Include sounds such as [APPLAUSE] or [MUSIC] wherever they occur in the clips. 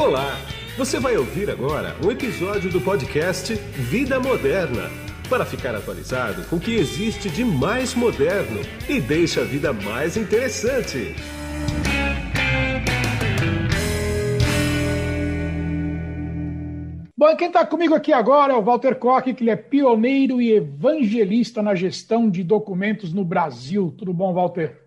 Olá! Você vai ouvir agora um episódio do podcast Vida Moderna para ficar atualizado com o que existe de mais moderno e deixa a vida mais interessante. Bom, quem está comigo aqui agora é o Walter Koch, que ele é pioneiro e evangelista na gestão de documentos no Brasil. Tudo bom, Walter?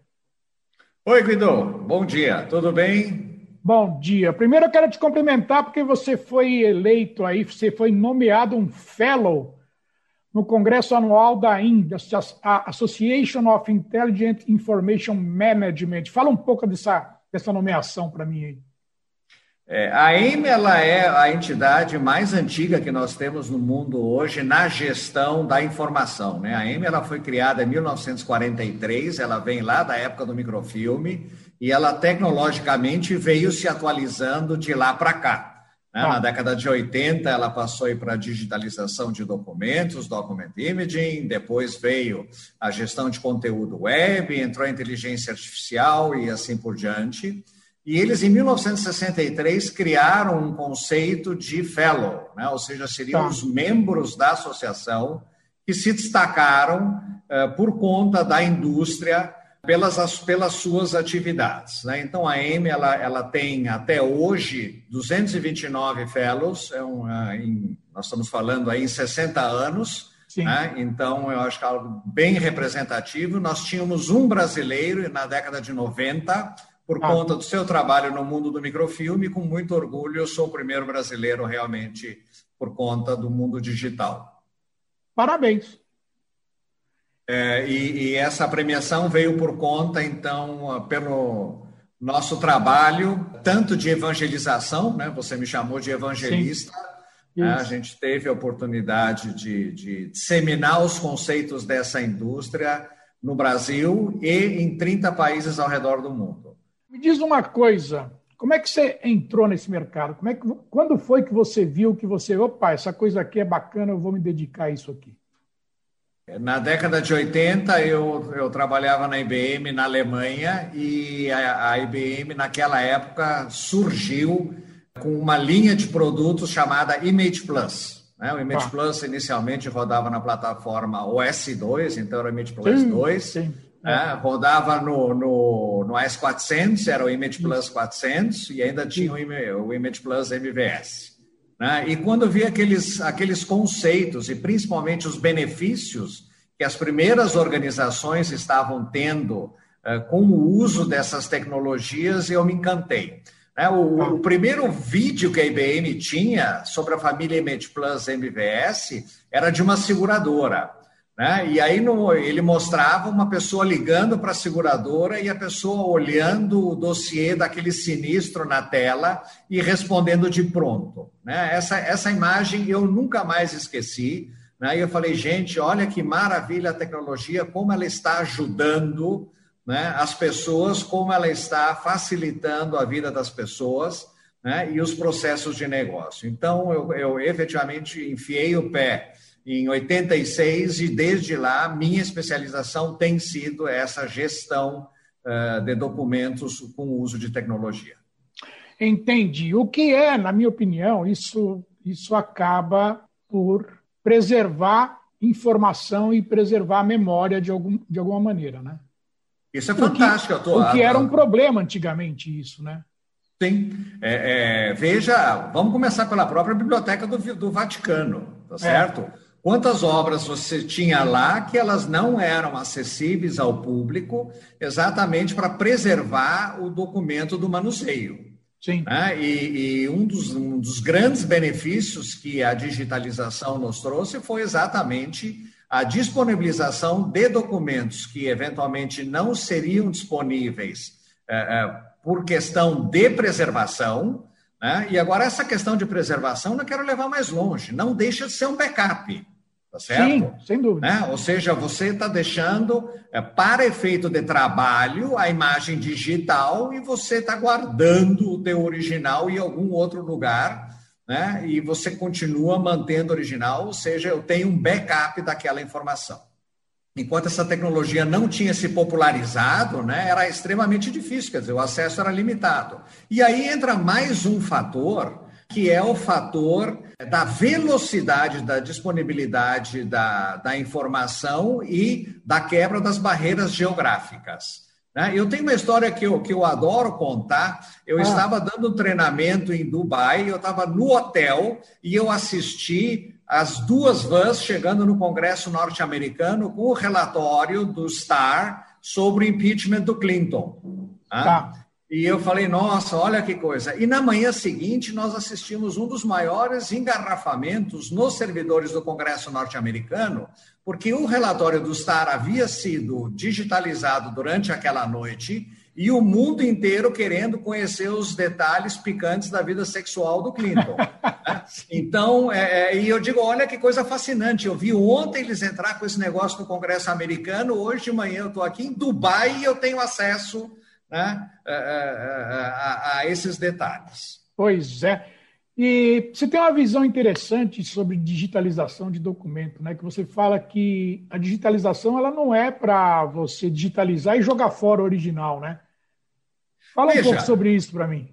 Oi, Guido. Bom dia. Tudo bem? Bom dia. Primeiro eu quero te cumprimentar porque você foi eleito aí, você foi nomeado um fellow no Congresso Anual da INDA, Association of Intelligent Information Management. Fala um pouco dessa, dessa nomeação para mim aí. É, a AIM ela é a entidade mais antiga que nós temos no mundo hoje na gestão da informação. Né? A AIM ela foi criada em 1943, ela vem lá da época do microfilme e ela tecnologicamente veio se atualizando de lá para cá. Né? Ah. Na década de 80, ela passou para a digitalização de documentos, document imaging, depois veio a gestão de conteúdo web, entrou a inteligência artificial e assim por diante. E eles, em 1963, criaram um conceito de fellow, né? ou seja, seriam tá. os membros da associação que se destacaram uh, por conta da indústria pelas, pelas suas atividades. Né? Então, a AIM ela, ela tem até hoje 229 fellows, é um, uh, em, nós estamos falando aí em 60 anos, né? então eu acho que é algo bem representativo. Nós tínhamos um brasileiro na década de 90, por ah. conta do seu trabalho no mundo do microfilme, com muito orgulho, eu sou o primeiro brasileiro realmente por conta do mundo digital. Parabéns. É, e, e, essa premiação veio por conta, então, pelo nosso trabalho, tanto de evangelização, né? você me chamou de evangelista, né? a gente teve a oportunidade de, de disseminar os conceitos dessa indústria no Brasil e em 30 países ao redor do mundo. Me diz uma coisa, como é que você entrou nesse mercado? Como é que, quando foi que você viu que você, opa, essa coisa aqui é bacana, eu vou me dedicar a isso aqui? Na década de 80, eu, eu trabalhava na IBM na Alemanha e a, a IBM, naquela época, surgiu com uma linha de produtos chamada Image Plus. Né? O Image ah. Plus inicialmente rodava na plataforma OS2, então era o Image Plus sim, 2. Sim. Né? Rodava no, no, no AS400, era o Image Plus 400, e ainda tinha o, o Image Plus MVS. Né? E quando vi aqueles, aqueles conceitos e principalmente os benefícios que as primeiras organizações estavam tendo uh, com o uso dessas tecnologias, eu me encantei. Né? O, o, primeiro vídeo que a IBM tinha sobre a família Image Plus MVS era de uma seguradora. Né? E aí no, ele mostrava uma pessoa ligando para a seguradora e a pessoa olhando o dossiê daquele sinistro na tela e respondendo de pronto. Né? Essa, essa imagem eu nunca mais esqueci. Né? E eu falei, gente, olha que maravilha a tecnologia, como ela está ajudando né, as pessoas, como ela está facilitando a vida das pessoas né, e os processos de negócio. Então, eu, eu efetivamente enfiei o pé em 86 e desde lá minha especialização tem sido essa gestão uh, de documentos com o uso de tecnologia. Entendi. O que é, na minha opinião, isso, isso acaba por preservar informação e preservar a memória de, algum, de alguma maneira, né? Isso é fantástico. O que, o que era um problema antigamente, isso, né? Sim. É, é, veja, vamos começar pela própria Biblioteca do, do Vaticano, tá é. certo? É. Quantas obras você tinha lá que elas não eram acessíveis ao público, exatamente para preservar o documento do manuseio? Sim. Né? E, e um, dos, um, dos, grandes benefícios que a digitalização nos trouxe foi exatamente a disponibilização de documentos que eventualmente não seriam disponíveis é, é, por questão de preservação. Né? E agora, essa questão de preservação, eu quero levar mais longe, não deixa de ser um backup. Tá certo? Sim, sem dúvida. Né? Ou seja, você está deixando é, para efeito de trabalho a imagem digital e você está guardando o teu original em algum outro lugar, né? E você continua mantendo o original, ou seja, eu tenho um backup daquela informação. enquanto essa tecnologia não tinha se popularizado, né, era extremamente difícil, quer dizer, o acesso era limitado. E aí entra mais um fator, que é o fator da velocidade, da disponibilidade da, da informação e da quebra das barreiras geográficas. Né? Eu tenho uma história que eu, que eu adoro contar. Eu ah. estava dando um treinamento em Dubai, eu estava no hotel e eu assisti as duas vans chegando no Congresso norte-americano com o relatório do STAR sobre o impeachment do Clinton. Tá? E eu falei, nossa, olha que coisa. E na manhã seguinte, nós assistimos um dos maiores engarrafamentos nos servidores do Congresso norte-americano, porque o relatório do STAR havia sido digitalizado durante aquela noite e o mundo inteiro querendo conhecer os detalhes picantes da vida sexual do Clinton. [LAUGHS] então, é, é, e eu digo, olha que coisa fascinante. Eu vi ontem eles entrar com esse negócio no Congresso americano, hoje de manhã eu estou aqui em Dubai e eu tenho acesso né, a, é, é, é, a, a esses detalhes. Pois é. E você tem uma visão interessante sobre digitalização de documento, né? Que você fala que a digitalização ela não é para você digitalizar e jogar fora o original, né? Fala Veja, um pouco sobre isso para mim.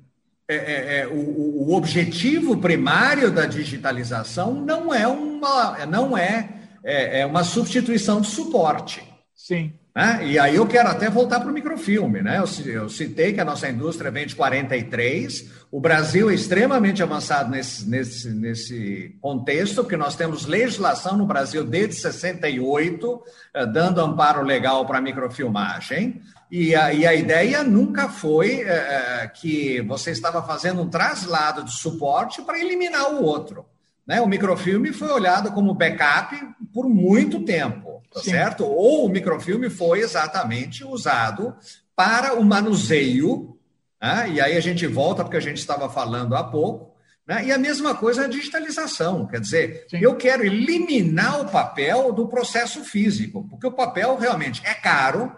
É, é, é, o, o, objetivo primário da digitalização não é uma, não é, é uma substituição de suporte. Sim. Né? E aí eu quero até voltar para o microfilme. Né? Eu, citei que a nossa indústria vem de 43, o Brasil é extremamente avançado nesse, nesse, nesse contexto, porque nós temos legislação no Brasil desde 68, eh, dando amparo legal para a microfilmagem. E a, e a, ideia nunca foi é, que você estava fazendo um traslado de suporte para eliminar o outro. Né? O microfilme foi olhado como backup por muito tempo, tá certo? Ou o microfilme foi exatamente usado para o manuseio, né? e aí a gente volta porque a gente estava falando há pouco, né? e a mesma coisa a digitalização, quer dizer, Sim. eu quero eliminar o papel do processo físico, porque o papel realmente é caro,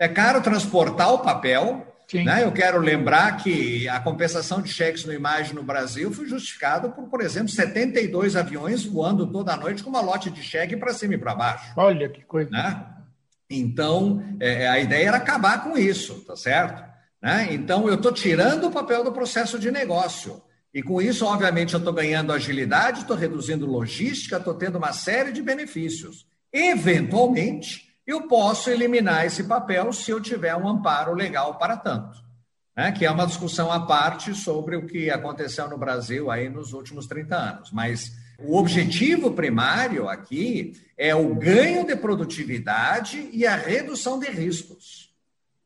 é caro transportar o papel, né? Eu quero lembrar que a compensação de cheques no imagem no Brasil foi justificada por, por exemplo, 72 aviões voando toda a noite com uma lote de cheque para cima e para baixo. Olha que coisa. Né? Então, é, a ideia era acabar com isso, tá certo? Né? Então, eu estou tirando o papel do processo de negócio. E com isso, obviamente, eu estou ganhando agilidade, estou reduzindo logística, estou tendo uma série de benefícios. Eventualmente, eu posso eliminar esse papel se eu tiver um amparo legal para tanto. Né? Que é uma discussão à parte sobre o que aconteceu no Brasil aí nos últimos 30 anos. Mas o objetivo primário aqui é o ganho de produtividade e a redução de riscos.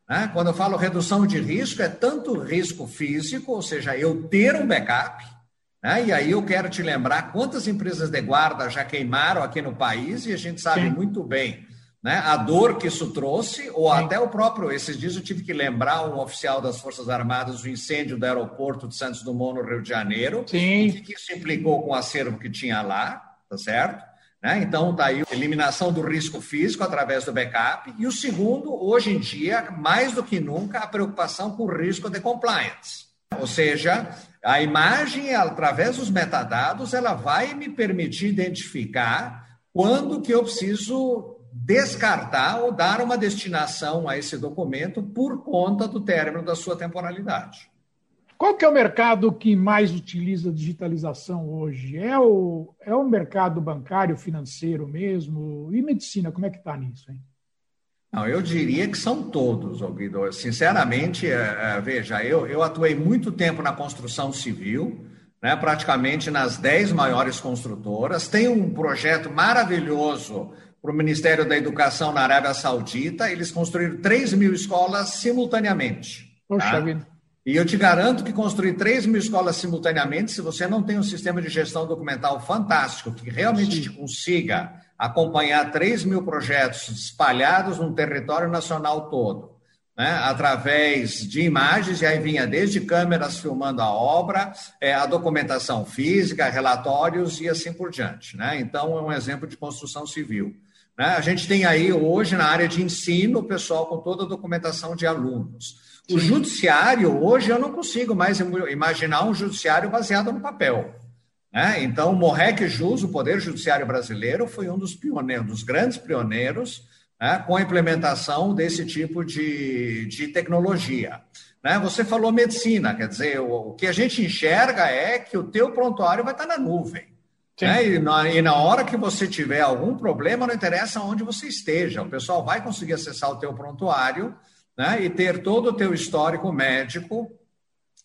Né? Quando eu falo redução de risco, é tanto risco físico, ou seja, eu ter um backup, né? E aí eu quero te lembrar quantas empresas de guarda já queimaram aqui no país, e a gente sabe Sim. muito bem né? A dor que isso trouxe, ou Sim. até o próprio. Esses dias eu tive que lembrar um oficial das Forças Armadas do incêndio do aeroporto de Santos Dumont, no Rio de Janeiro. Sim. O que isso implicou com o acervo que tinha lá, tá certo? Né? Então, daí a eliminação do risco físico através do backup. E o segundo, hoje em dia, mais do que nunca, a preocupação com o risco de compliance. Ou seja, a imagem, através dos metadados, ela vai me permitir identificar quando que eu preciso descartar ou dar uma destinação a esse documento por conta do término da sua temporalidade. Qual que é o mercado que mais utiliza digitalização hoje? É o, é o mercado bancário, financeiro mesmo? E medicina, como é que está nisso, hein? Não, eu diria que são todos, Guido. Sinceramente, é, é, veja, eu, eu atuei muito tempo na construção civil, né, praticamente nas dez maiores construtoras. Tem um projeto maravilhoso para o Ministério da Educação na Arábia Saudita, eles construíram 3 mil escolas simultaneamente. Poxa tá? vida. E eu te garanto que construir 3 mil escolas simultaneamente, se você não tem um sistema de gestão documental fantástico, que realmente te consiga acompanhar 3 mil projetos espalhados no território nacional todo, né, através de imagens, e aí vinha desde câmeras filmando a obra, é, a documentação física, relatórios e assim por diante. Né? Então, é um exemplo de construção civil. Né? A gente tem aí hoje na área de ensino o pessoal com toda a documentação de alunos. O judiciário, hoje, eu não consigo mais imaginar um judiciário baseado no papel. Né? Então, o Morrec Jus, o Poder Judiciário Brasileiro, foi um dos pioneiros, dos grandes pioneiros né, com a implementação desse tipo de, de tecnologia. Né? Você falou medicina, quer dizer, o, o, que a gente enxerga é que o teu prontuário vai estar na nuvem. Né? E, na, e na hora que você tiver algum problema, não interessa onde você esteja, o pessoal vai conseguir acessar o teu prontuário né? e ter todo o teu histórico médico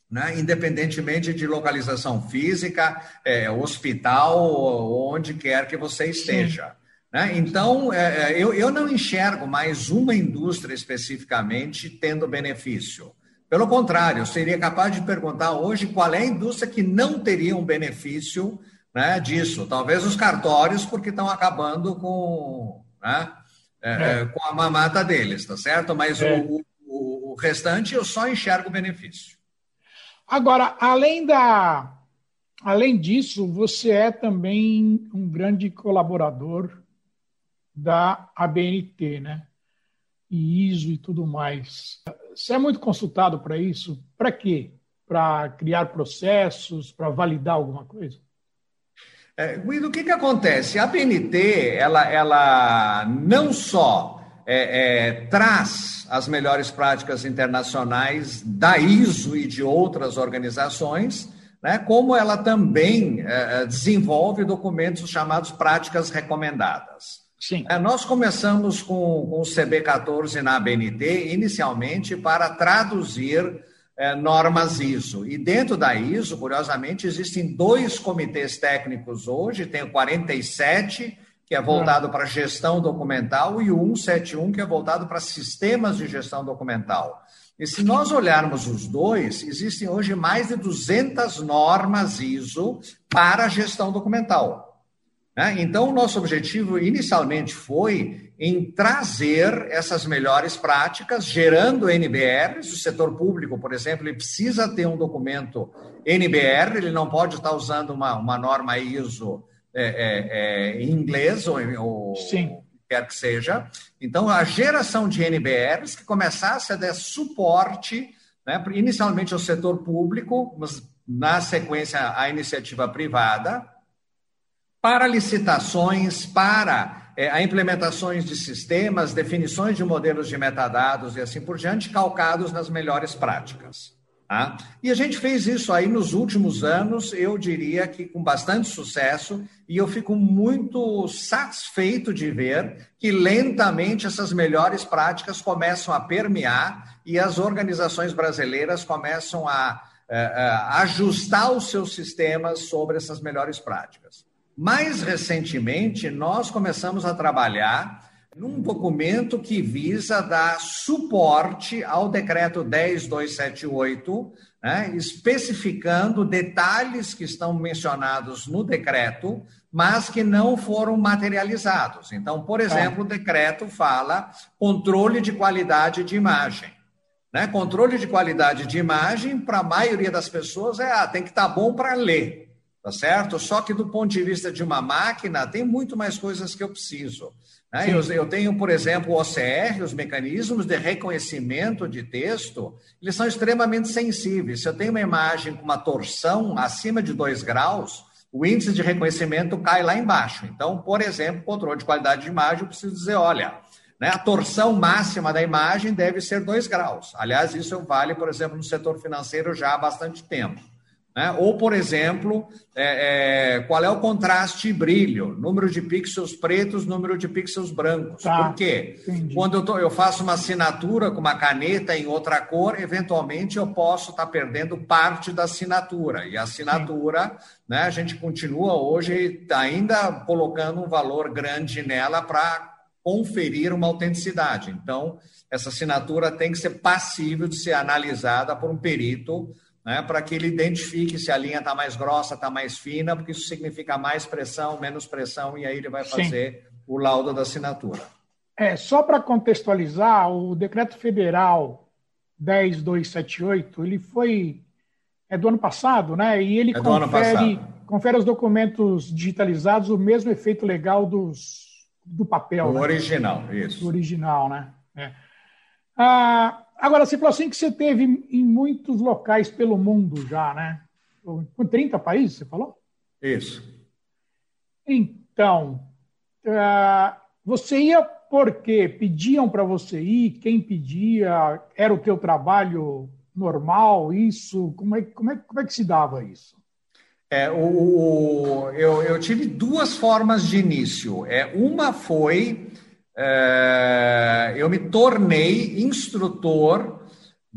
né, independentemente de localização física, é, hospital, onde quer que você esteja. Né? Então, é, é, eu, eu não enxergo mais uma indústria especificamente tendo benefício. Pelo contrário, eu seria capaz de perguntar hoje qual é a indústria que não teria um benefício né, disso. Talvez os cartórios, porque estão acabando com, né, é, é. com a mamata deles, tá certo? Mas é. o, o, o restante eu só enxergo benefício. Agora, além da além disso, você é também um grande colaborador da ABNT, né? E ISO e tudo mais. Você é muito consultado para isso? Para quê? Para criar processos, para validar alguma coisa? É, Guido, o que, que acontece? A ABNT, ela, ela não só é, é, traz as melhores práticas internacionais da ISO e de outras organizações, né, como ela também é, é desenvolve documentos chamados práticas recomendadas. Sim. É, nós começamos com, com o CB14 na ABNT, inicialmente para traduzir normas ISO. E dentro da ISO, curiosamente, existem dois comitês técnicos hoje, tem o 47, que é voltado para gestão documental, e o 171, que é voltado para sistemas de gestão documental. E se nós olharmos os dois, existem hoje mais de 200 normas ISO para gestão documental. Né? Então, o nosso objetivo inicialmente foi em trazer essas melhores práticas, gerando NBRs. O setor público, por exemplo, ele precisa ter um documento NBR, ele não pode estar usando uma, uma norma ISO é, é, é, em inglês ou, ou Sim. quer que seja. Então, a geração de NBRs que começasse a dar suporte, né, inicialmente ao setor público, mas na sequência à iniciativa privada, para licitações, para é, a implementações de sistemas, definições de modelos de metadados e assim por diante, calcados nas melhores práticas. Tá? E a gente fez isso aí nos últimos anos, eu diria que com bastante sucesso, e eu fico muito satisfeito de ver que lentamente essas melhores práticas começam a permear e as organizações brasileiras começam a, a, é, a ajustar os seus sistemas sobre essas melhores práticas. Mais recentemente, nós começamos a trabalhar num documento que visa dar suporte ao decreto 10278, né, especificando detalhes que estão mencionados no decreto, mas que não foram materializados. Então, por exemplo, o decreto fala controle de qualidade de imagem. Né? Controle de qualidade de imagem, para a maioria das pessoas, é ah, tem que estar tá bom para ler, tá certo? Só que do ponto de vista de uma máquina, tem muito mais coisas que eu preciso. Né? Eu, eu, tenho, por exemplo, o OCR, os mecanismos de reconhecimento de texto, eles são extremamente sensíveis. Se eu tenho uma imagem com uma torção acima de 2 graus, o índice de reconhecimento cai lá embaixo. Então, por exemplo, controle de qualidade de imagem, eu preciso dizer, olha, né, a torção máxima da imagem deve ser 2 graus. Aliás, isso vale, por exemplo, no setor financeiro já há bastante tempo. Né? Ou, por exemplo, é, é, qual é o contraste e brilho? Número de pixels pretos, número de pixels brancos. Tá. Por quê? Entendi. Quando eu, tô, eu, faço uma assinatura com uma caneta em outra cor, eventualmente eu posso estar tá perdendo parte da assinatura. E a assinatura, né, a gente continua hoje ainda colocando um valor grande nela para conferir uma autenticidade. Então, essa assinatura tem que ser passível de ser analisada por um perito né, para que ele identifique se a linha está mais grossa, está mais fina, porque isso significa mais pressão, menos pressão, e aí ele vai fazer Sim. o laudo da assinatura. É, só para contextualizar, o decreto federal 10278, ele foi é do ano passado, né? E ele é confere, confere aos documentos digitalizados o mesmo efeito legal dos, do papel. O né? original, isso. Do original, né? É. Ah, Agora, você falou assim que você teve em muitos locais pelo mundo já, né? Com 30 países, você falou? Isso. Então, uh, você ia por quê? Pediam para você ir? Quem pedia? Era o teu trabalho normal? Isso? Como é, como é, como é que se dava isso? É, o, o eu, eu, tive duas formas de início. É, uma foi eu me tornei instrutor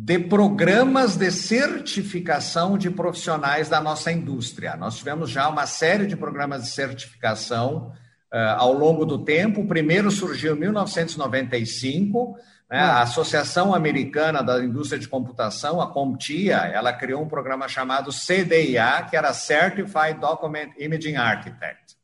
de programas de certificação de profissionais da nossa indústria. Nós tivemos já uma série de programas de certificação uh, ao longo do tempo. O primeiro surgiu em 1995. Né? A Associação Americana da Indústria de Computação, a CompTIA, ela criou um programa chamado CDIA, que era Certified Document Imaging Architect.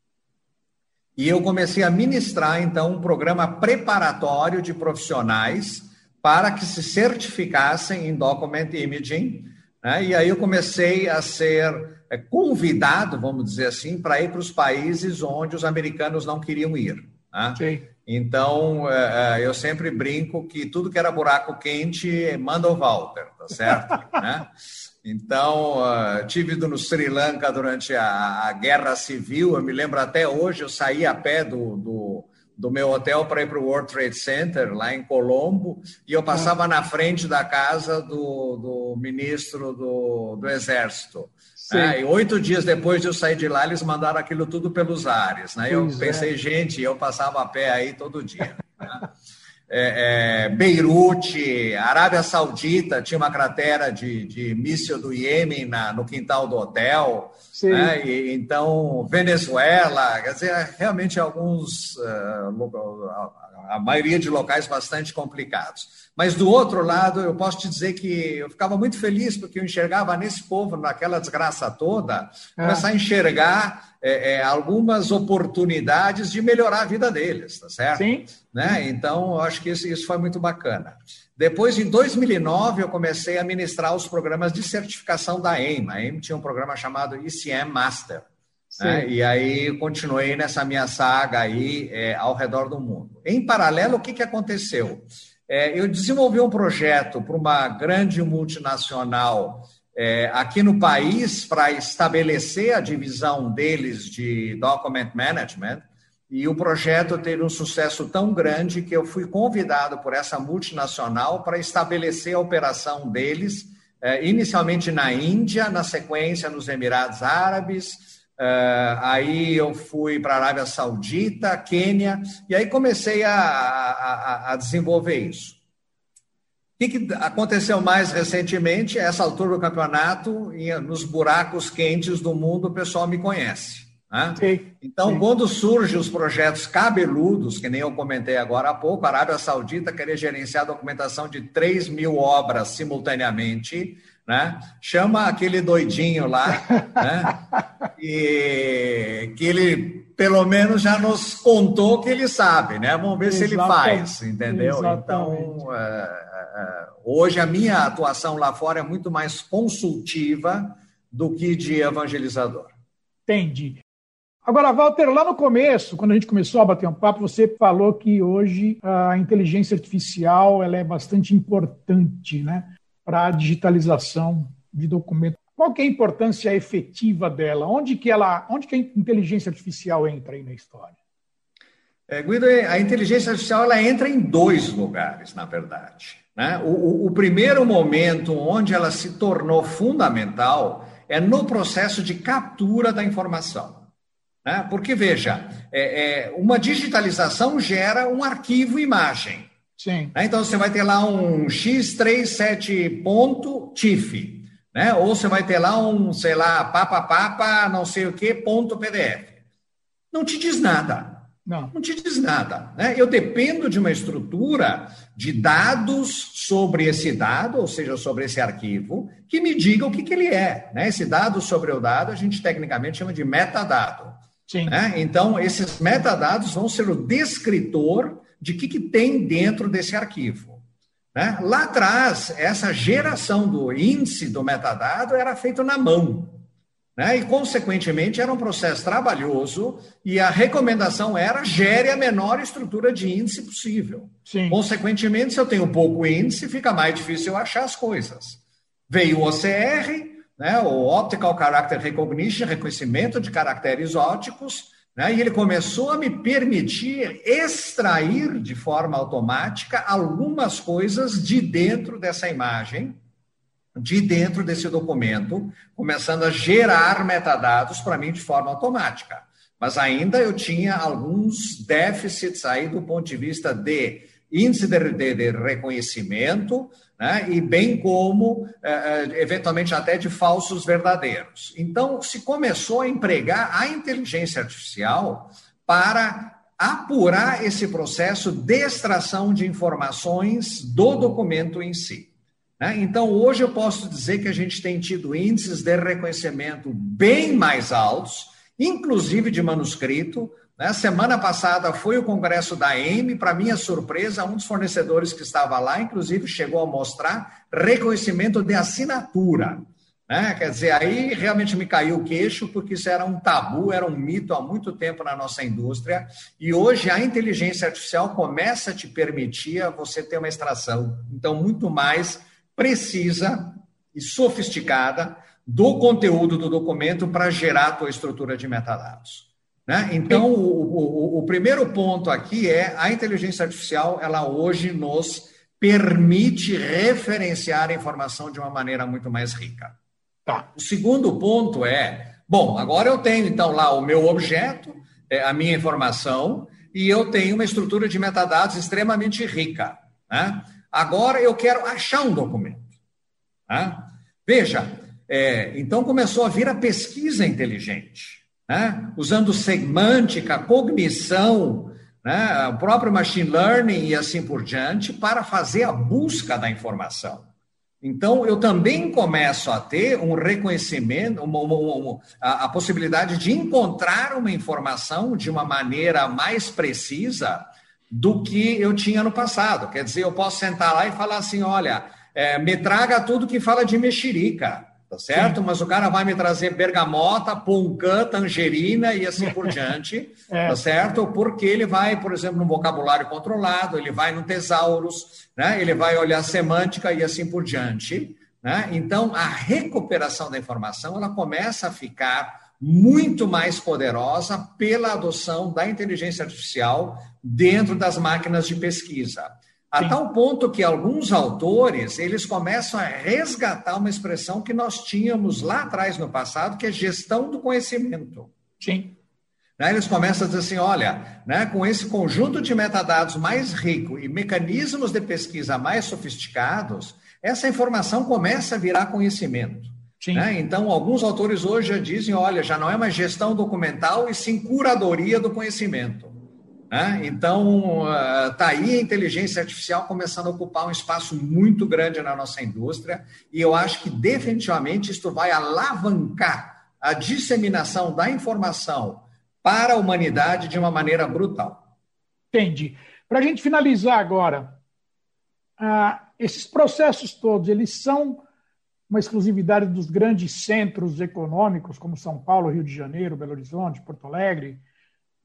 E eu comecei a ministrar, então, um programa preparatório de profissionais para que se certificassem em Document Imaging. Né? E aí eu comecei a ser é, convidado, vamos dizer assim, para ir para os países onde os americanos não queriam ir. Né? Então, é, é, eu sempre brinco que tudo que era buraco quente, manda o Walter, tá certo? [LAUGHS] né? Então, uh, tive no Sri Lanka durante a, a, Guerra Civil, eu me lembro até hoje, eu saí a pé do, do, do meu hotel para ir para o World Trade Center, lá em Colombo, e eu passava ah. na frente da casa do, do ministro do, do Exército. Né? E oito dias depois de eu sair de lá, eles mandaram aquilo tudo pelos ares. Né? Eu pensei, é. gente, eu passava a pé aí todo dia. Né? É, é, Beirute, Arábia Saudita tinha uma cratera de, de míssil do Iêmen na, no quintal do hotel. Né? E, então, Venezuela, quer dizer, realmente alguns, uh, a maioria de locais bastante complicados. Mas do outro lado, eu posso te dizer que eu ficava muito feliz porque eu enxergava nesse povo, naquela desgraça toda, é. começar a enxergar é, é, algumas oportunidades de melhorar a vida deles, tá certo? Sim. Né? Então, eu acho que isso, isso foi muito bacana. Depois, em 2009, eu comecei a ministrar os programas de certificação da AIM. A AIM tinha um programa chamado ICM Master. Né? E aí continuei nessa minha saga aí é, ao redor do mundo. Em paralelo, o que, que aconteceu? É, eu desenvolvi um projeto para uma grande multinacional é, aqui no país para estabelecer a divisão deles de document management. E o projeto teve um sucesso tão grande que eu fui convidado por essa multinacional para estabelecer a operação deles, é, inicialmente na Índia, na sequência nos Emirados Árabes, aí eu fui para a Arábia Saudita, Quênia, e aí comecei a, a, a desenvolver isso. O que, aconteceu mais recentemente? Essa altura do campeonato, nos buracos quentes do mundo, o pessoal me conhece. Né? Sim, então, sim. quando surgem os projetos cabeludos, que nem eu comentei agora há pouco, a Arábia Saudita queria gerenciar a documentação de 3 mil obras simultaneamente, né? Chama aquele doidinho lá, [LAUGHS] né? E que ele pelo menos já nos contou que ele sabe, né? Vamos ver Exatamente. se ele faz, entendeu? Exatamente. Então, é, é, hoje a minha atuação lá fora é muito mais consultiva do que de evangelizador. Entendi. Agora, Walter, lá no começo, quando a gente começou a bater um papo, você falou que hoje a inteligência artificial ela é bastante importante, né? Para a digitalização de documentos. Qual é a importância efetiva dela? Onde que ela, onde que a inteligência artificial entra aí na história? É, Guido, a inteligência artificial ela entra em dois lugares, na verdade. Né? O, o, o primeiro momento onde ela se tornou fundamental é no processo de captura da informação. Né? Porque, veja, é, é, uma digitalização gera um arquivo imagem. Sim. Né? Então você vai ter lá um x37.tif, né? Ou você vai ter lá um, sei lá, papa papa, não sei o que, ponto PDF. Não te diz nada. Não. Não te diz nada. Né? Eu dependo de uma estrutura de dados sobre esse dado, ou seja, sobre esse arquivo, que me diga o que, que ele é. Né? Esse dado sobre o dado a gente tecnicamente chama de metadado. Sim. Né? Então, esses metadados vão ser o descritor de que, que tem dentro desse arquivo. Né? Lá atrás, essa geração do índice do metadado era feito na mão. Né? E, consequentemente, era um processo trabalhoso e a recomendação era gere a menor estrutura de índice possível. Sim. Consequentemente, se eu tenho pouco índice, fica mais difícil eu achar as coisas. Veio o OCR, né, o Optical Character Recognition, reconhecimento de caracteres óticos, Né? E ele começou a me permitir extrair de forma automática algumas coisas de dentro dessa imagem, de dentro desse documento, começando a gerar metadados para mim de forma automática. Mas ainda eu tinha alguns déficits aí do ponto de vista de índice de, de, de reconhecimento, né? e bem como, eh, eh, eventualmente, até de falsos verdadeiros. Então, se começou a empregar a inteligência artificial para apurar esse processo de extração de informações do documento em si. Né? Então, hoje eu posso dizer que a gente tem tido índices de reconhecimento bem mais altos, inclusive de manuscrito, né? Semana passada foi o congresso da EME, para minha surpresa, um dos fornecedores que estava lá, inclusive, chegou a mostrar reconhecimento de assinatura. Né? Quer dizer, aí realmente me caiu o queixo, porque isso era um tabu, era um mito há muito tempo na nossa indústria, e hoje a inteligência artificial começa a te permitir você ter uma extração, então, muito mais precisa e sofisticada do conteúdo do documento para gerar a tua estrutura de metadados. Né? Então, o, o, o, primeiro ponto aqui é a inteligência artificial, ela hoje nos permite referenciar a informação de uma maneira muito mais rica. Tá. O segundo ponto é, bom, agora eu tenho então lá o meu objeto, é, a minha informação, e eu tenho uma estrutura de metadados extremamente rica. Né? Agora eu quero achar um documento. Né? Veja, é, então começou a vir a pesquisa inteligente né? usando semântica, cognição, né? o próprio machine learning e assim por diante, para fazer a busca da informação. Então, eu também começo a ter um reconhecimento, uma, uma, uma, a, a, possibilidade de encontrar uma informação de uma maneira mais precisa do que eu tinha no passado. Quer dizer, eu posso sentar lá e falar assim: olha, é, me traga tudo que fala de mexerica tá certo? Sim. Mas o cara vai me trazer bergamota, poncã, tangerina e assim por [LAUGHS] diante, é. tá certo? Porque ele vai, por exemplo, no vocabulário controlado, ele vai no tesaurus, né? Ele vai olhar semântica e assim por diante, né? Então, a recuperação da informação, ela começa a ficar muito mais poderosa pela adoção da inteligência artificial dentro das máquinas de pesquisa. A Sim. tal ponto que alguns autores, eles começam a resgatar uma expressão que nós tínhamos lá atrás no passado, que é gestão do conhecimento. Sim. Né, eles começam a dizer assim, olha, né, com esse conjunto de metadados mais rico e mecanismos de pesquisa mais sofisticados, essa informação começa a virar conhecimento. Né? Então, alguns autores hoje já dizem, olha, já não é mais gestão documental, e sim curadoria do conhecimento. Né? Então, está ah, aí a inteligência artificial começando a ocupar um espaço muito grande na nossa indústria, e eu acho que definitivamente isto vai alavancar a disseminação da informação para a humanidade de uma maneira brutal. Entendi. Para a gente finalizar agora, uh, esses processos todos, eles são uma exclusividade dos grandes centros econômicos, como São Paulo, Rio de Janeiro, Belo Horizonte, Porto Alegre,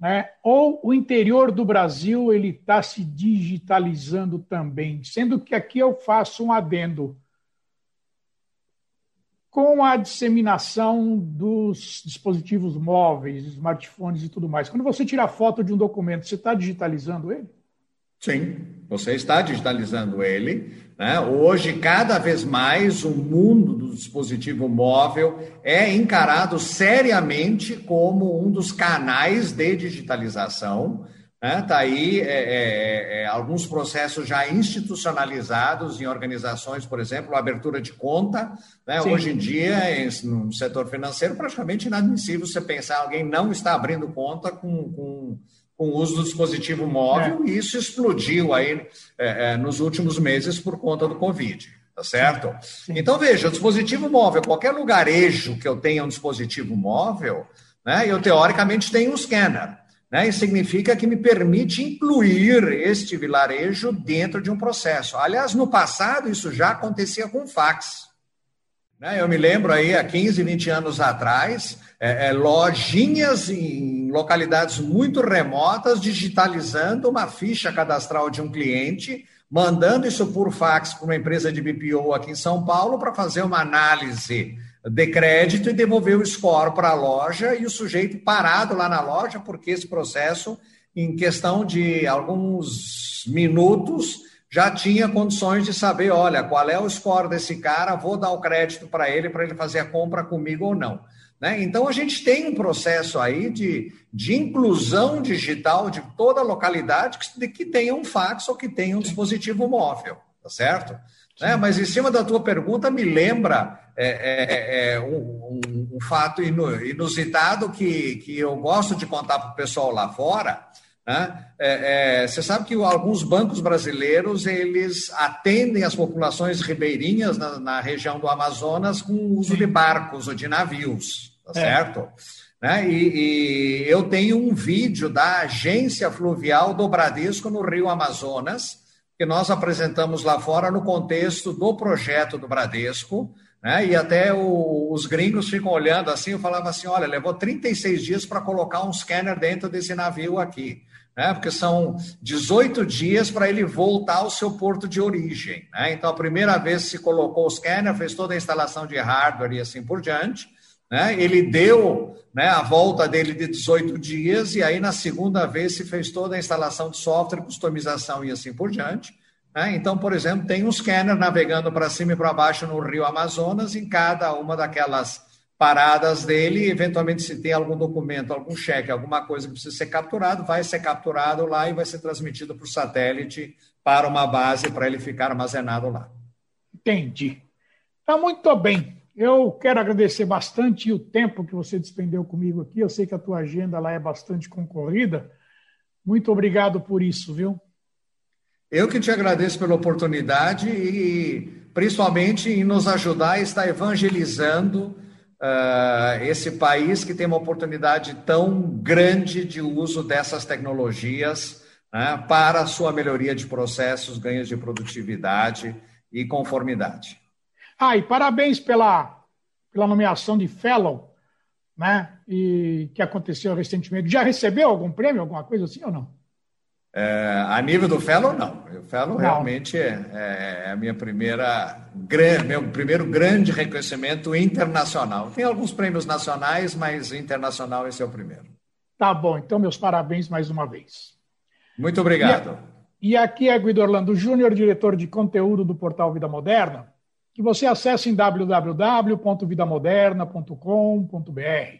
né? ou o interior do Brasil ele está se digitalizando também, sendo que aqui eu faço um adendo com a disseminação dos dispositivos móveis, smartphones e tudo mais. Quando você tira foto de um documento, você está digitalizando ele? Sim, você está digitalizando ele. Né? Hoje, cada vez mais, o mundo do dispositivo móvel é encarado seriamente como um dos canais de digitalização. Está né? Tá aí é, é, é, alguns processos já institucionalizados em organizações, por exemplo, abertura de conta. Né? Hoje em dia, no setor financeiro, praticamente inadmissível você pensar alguém não está abrindo conta com, com com o uso do dispositivo móvel, é. e isso explodiu aí é, é, nos últimos meses por conta do Covid, tá certo? Sim. Então, veja, o dispositivo móvel, qualquer lugarejo que eu tenha um dispositivo móvel, né, eu teoricamente tenho um scanner. Né, isso significa que me permite incluir este vilarejo dentro de um processo. Aliás, no passado, isso já acontecia com fax. Né, eu me lembro aí, há 15, 20 anos atrás, é, é, lojinhas em localidades muito remotas, digitalizando uma ficha cadastral de um cliente, mandando isso por fax para uma empresa de BPO aqui em São Paulo para fazer uma análise de crédito e devolver o score para a loja e o sujeito parado lá na loja, porque esse processo, em questão de alguns minutos, já tinha condições de saber, olha, qual é o score desse cara, vou dar o crédito para ele, para ele fazer a compra comigo ou não. Né? Então, a gente tem um processo aí de, de inclusão digital de toda a localidade que, que tenha um fax ou que tenha um dispositivo móvel, tá certo? Né? Mas em cima da tua pergunta, me lembra é, é, é, é um, um, um, fato inusitado que, que eu gosto de contar para o pessoal lá fora. Né? É, é, você sabe que alguns bancos brasileiros eles atendem as populações ribeirinhas na, na região do Amazonas com o uso de barcos ou de navios, tá certo? Né? E, e eu tenho um vídeo da agência fluvial do Bradesco no Rio Amazonas, que nós apresentamos lá fora no contexto do projeto do Bradesco, né? E até o, os gringos ficam olhando assim, eu falava assim, olha, levou 36 dias para colocar um scanner dentro desse navio aqui, né? Porque são 18 dias para ele voltar ao seu porto de origem, né? Então, a primeira vez se colocou o scanner, fez toda a instalação de hardware e assim por diante, né? Ele deu né, a volta dele de 18 dias, e aí na segunda vez se fez toda a instalação de software, customização e assim por diante. Né? Então, por exemplo, tem um scanner navegando para cima e para baixo no rio Amazonas, em cada uma daquelas paradas dele, eventualmente se tem algum documento, algum cheque, alguma coisa que precisa ser capturado, vai ser capturado lá e vai ser transmitido para o satélite para uma base para ele ficar armazenado lá. Entendi. Tá muito bem. Eu quero agradecer bastante o tempo que você despendeu comigo aqui. Eu sei que a tua agenda lá é bastante concorrida. Muito obrigado por isso, viu? Eu que te agradeço pela oportunidade e principalmente em nos ajudar a estar evangelizando uh, esse país que tem uma oportunidade tão grande de uso dessas tecnologias uh, para a sua melhoria de processos, ganhos de produtividade e conformidade. Ah, e parabéns pela, pela nomeação de Fellow, né? E que aconteceu recentemente. Já recebeu algum prêmio, alguma coisa assim ou não? É, a nível do Fellow, não. O Fellow não. realmente é, é, a minha primeira, meu primeiro grande reconhecimento internacional. Tem alguns prêmios nacionais, mas internacional esse é o primeiro. Tá bom, então meus parabéns mais uma vez. Muito obrigado. E, e aqui é Guido Orlando Júnior, diretor de conteúdo do portal Vida Moderna que você acesse em www.vidamoderna.com.br.